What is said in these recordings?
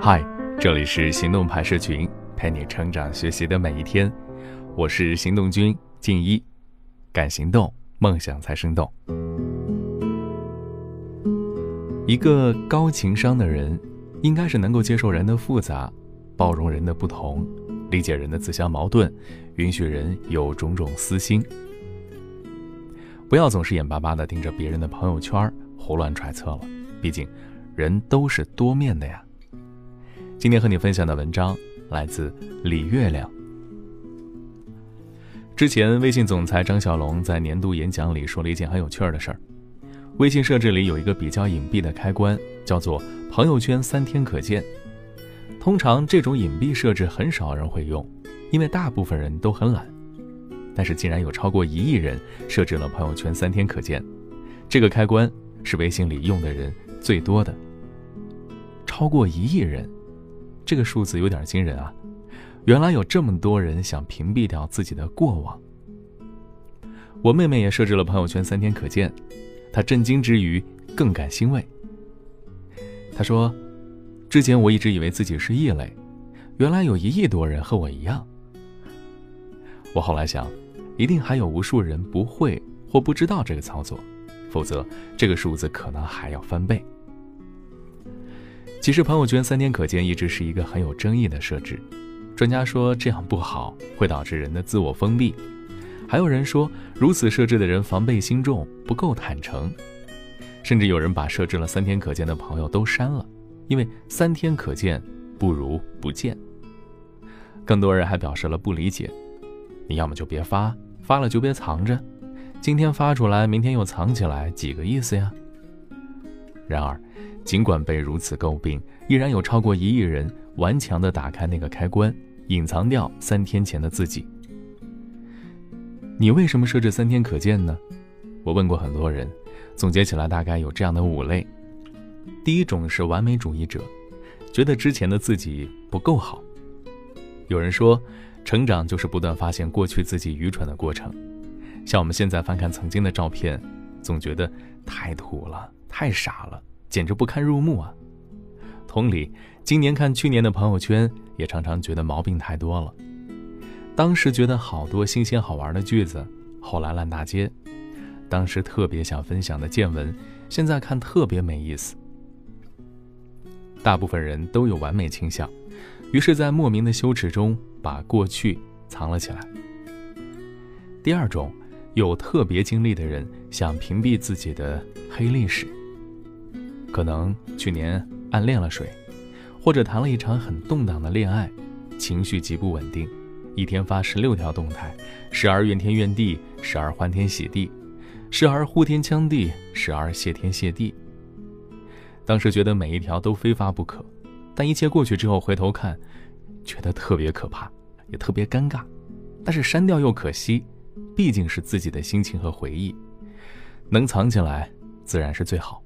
嗨，这里是行动派社群，陪你成长学习的每一天。我是行动君静一，敢行动，梦想才生动。一个高情商的人，应该是能够接受人的复杂，包容人的不同，理解人的自相矛盾，允许人有种种私心。不要总是眼巴巴地盯着别人的朋友圈，胡乱揣测了。毕竟，人都是多面的呀。今天和你分享的文章来自李月亮。之前，微信总裁张小龙在年度演讲里说了一件很有趣儿的事儿：微信设置里有一个比较隐蔽的开关，叫做“朋友圈三天可见”。通常这种隐蔽设置很少人会用，因为大部分人都很懒。但是，竟然有超过一亿人设置了朋友圈三天可见，这个开关是微信里用的人最多的。超过一亿人。这个数字有点惊人啊！原来有这么多人想屏蔽掉自己的过往。我妹妹也设置了朋友圈三天可见，她震惊之余更感欣慰。她说：“之前我一直以为自己是异类，原来有一亿多人和我一样。”我后来想，一定还有无数人不会或不知道这个操作，否则这个数字可能还要翻倍。其实朋友圈三天可见一直是一个很有争议的设置，专家说这样不好，会导致人的自我封闭；还有人说如此设置的人防备心重，不够坦诚；甚至有人把设置了三天可见的朋友都删了，因为三天可见不如不见。更多人还表示了不理解：你要么就别发，发了就别藏着，今天发出来，明天又藏起来，几个意思呀？然而。尽管被如此诟病，依然有超过一亿人顽强地打开那个开关，隐藏掉三天前的自己。你为什么设置三天可见呢？我问过很多人，总结起来大概有这样的五类：第一种是完美主义者，觉得之前的自己不够好。有人说，成长就是不断发现过去自己愚蠢的过程。像我们现在翻看曾经的照片，总觉得太土了，太傻了。简直不堪入目啊！同理，今年看去年的朋友圈，也常常觉得毛病太多了。当时觉得好多新鲜好玩的句子，后来烂大街；当时特别想分享的见闻，现在看特别没意思。大部分人都有完美倾向，于是，在莫名的羞耻中把过去藏了起来。第二种，有特别经历的人想屏蔽自己的黑历史。可能去年暗恋了谁，或者谈了一场很动荡的恋爱，情绪极不稳定，一天发十六条动态，时而怨天怨地，时而欢天喜地，时而呼天抢地，时而谢天谢地。当时觉得每一条都非发不可，但一切过去之后回头看，觉得特别可怕，也特别尴尬。但是删掉又可惜，毕竟是自己的心情和回忆，能藏起来自然是最好。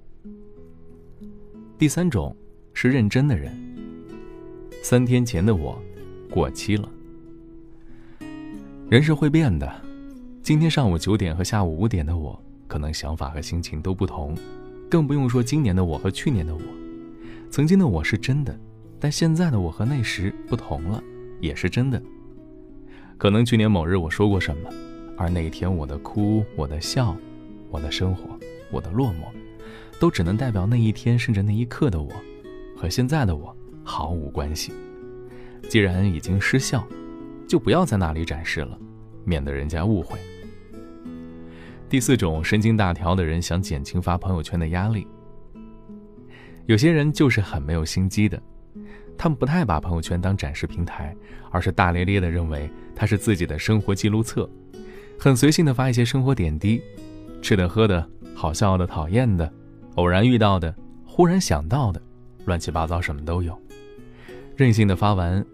第三种是认真的人。三天前的我过期了。人是会变的，今天上午九点和下午五点的我，可能想法和心情都不同，更不用说今年的我和去年的我。曾经的我是真的，但现在的我和那时不同了，也是真的。可能去年某日我说过什么，而那一天我的哭，我的笑，我的生活，我的落寞。都只能代表那一天甚至那一刻的我，和现在的我毫无关系。既然已经失效，就不要在那里展示了，免得人家误会。第四种神经大条的人想减轻发朋友圈的压力。有些人就是很没有心机的，他们不太把朋友圈当展示平台，而是大咧咧的认为它是自己的生活记录册，很随性的发一些生活点滴，吃的喝的，好笑的，讨厌的。偶然遇到的，忽然想到的，乱七八糟什么都有，任性的发完，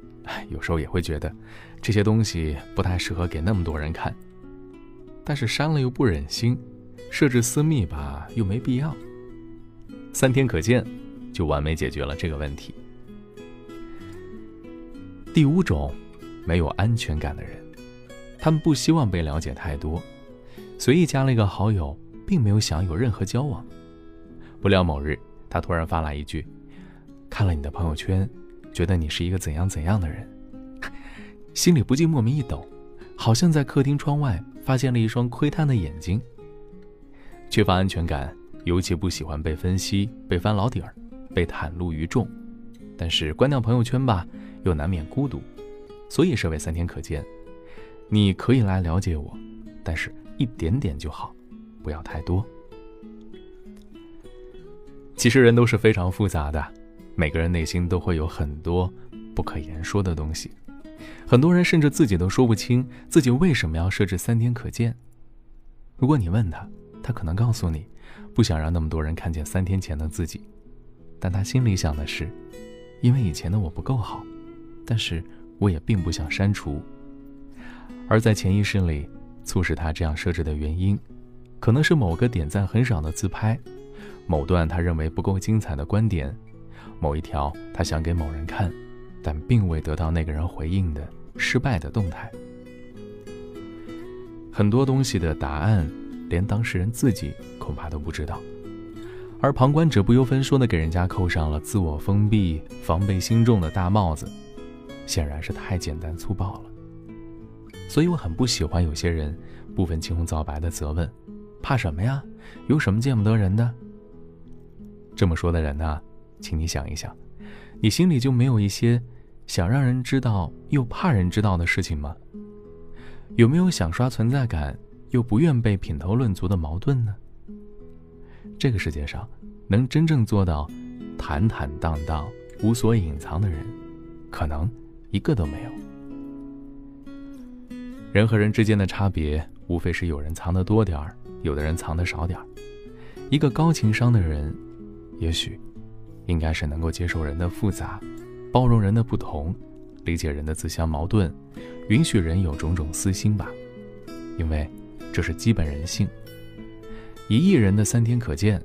有时候也会觉得这些东西不太适合给那么多人看，但是删了又不忍心，设置私密吧又没必要，三天可见，就完美解决了这个问题。第五种，没有安全感的人，他们不希望被了解太多，随意加了一个好友，并没有想有任何交往。不料某日，他突然发来一句：“看了你的朋友圈，觉得你是一个怎样怎样的人，心里不禁莫名一抖，好像在客厅窗外发现了一双窥探的眼睛。缺乏安全感，尤其不喜欢被分析、被翻老底儿、被袒露于众。但是关掉朋友圈吧，又难免孤独，所以设为三天可见。你可以来了解我，但是一点点就好，不要太多。其实人都是非常复杂的，每个人内心都会有很多不可言说的东西。很多人甚至自己都说不清自己为什么要设置三天可见。如果你问他，他可能告诉你，不想让那么多人看见三天前的自己，但他心里想的是，因为以前的我不够好，但是我也并不想删除。而在潜意识里，促使他这样设置的原因，可能是某个点赞很少的自拍。某段他认为不够精彩的观点，某一条他想给某人看，但并未得到那个人回应的失败的动态。很多东西的答案，连当事人自己恐怕都不知道，而旁观者不由分说的给人家扣上了自我封闭、防备心重的大帽子，显然是太简单粗暴了。所以我很不喜欢有些人不分青红皂白的责问：“怕什么呀？有什么见不得人的？”这么说的人呢，请你想一想，你心里就没有一些想让人知道又怕人知道的事情吗？有没有想刷存在感又不愿被品头论足的矛盾呢？这个世界上，能真正做到坦坦荡荡、无所隐藏的人，可能一个都没有。人和人之间的差别，无非是有人藏得多点儿，有的人藏得少点儿。一个高情商的人。也许，应该是能够接受人的复杂，包容人的不同，理解人的自相矛盾，允许人有种种私心吧。因为这是基本人性。一亿人的三天可见，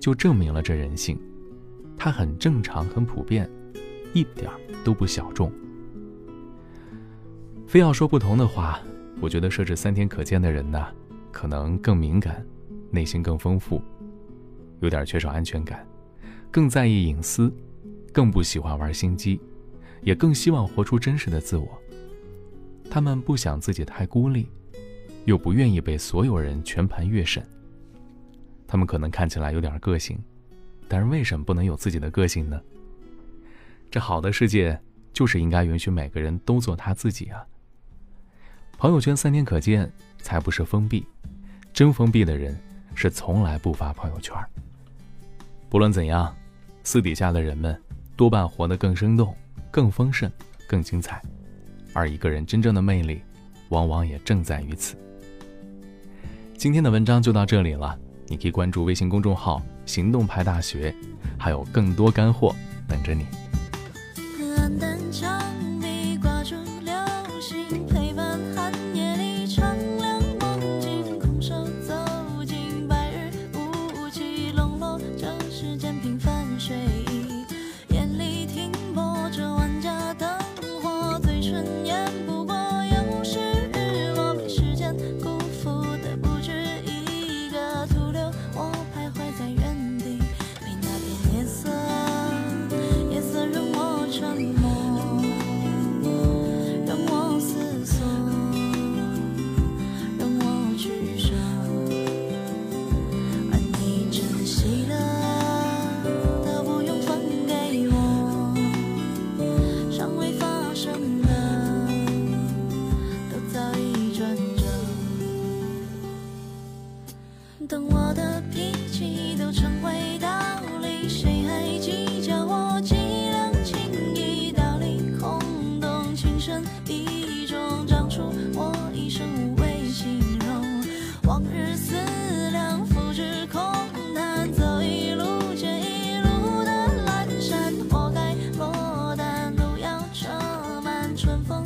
就证明了这人性，它很正常，很普遍，一点都不小众。非要说不同的话，我觉得设置三天可见的人呢，可能更敏感，内心更丰富，有点缺少安全感。更在意隐私，更不喜欢玩心机，也更希望活出真实的自我。他们不想自己太孤立，又不愿意被所有人全盘阅审。他们可能看起来有点个性，但是为什么不能有自己的个性呢？这好的世界就是应该允许每个人都做他自己啊。朋友圈三天可见，才不是封闭。真封闭的人是从来不发朋友圈。不论怎样。私底下的人们多半活得更生动、更丰盛、更精彩，而一个人真正的魅力，往往也正在于此。今天的文章就到这里了，你可以关注微信公众号“行动派大学”，还有更多干货等着你。我的脾气都成为道理谁还计较我几两情谊道理空洞情深意重长出我一生无谓形容往日思量付之空谈走一路捡一路的阑珊活该落单都要车满春。风